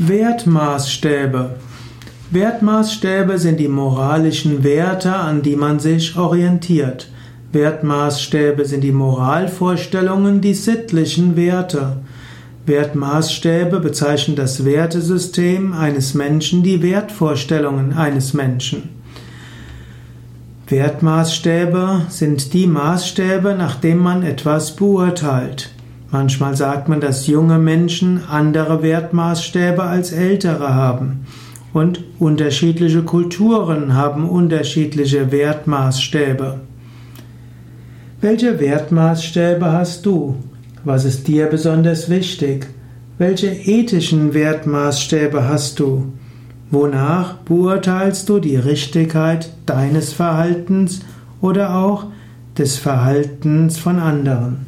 Wertmaßstäbe. Wertmaßstäbe sind die moralischen Werte, an die man sich orientiert. Wertmaßstäbe sind die Moralvorstellungen, die sittlichen Werte. Wertmaßstäbe bezeichnen das Wertesystem eines Menschen, die Wertvorstellungen eines Menschen. Wertmaßstäbe sind die Maßstäbe, nach denen man etwas beurteilt. Manchmal sagt man, dass junge Menschen andere Wertmaßstäbe als ältere haben. Und unterschiedliche Kulturen haben unterschiedliche Wertmaßstäbe. Welche Wertmaßstäbe hast du? Was ist dir besonders wichtig? Welche ethischen Wertmaßstäbe hast du? Wonach beurteilst du die Richtigkeit deines Verhaltens oder auch des Verhaltens von anderen?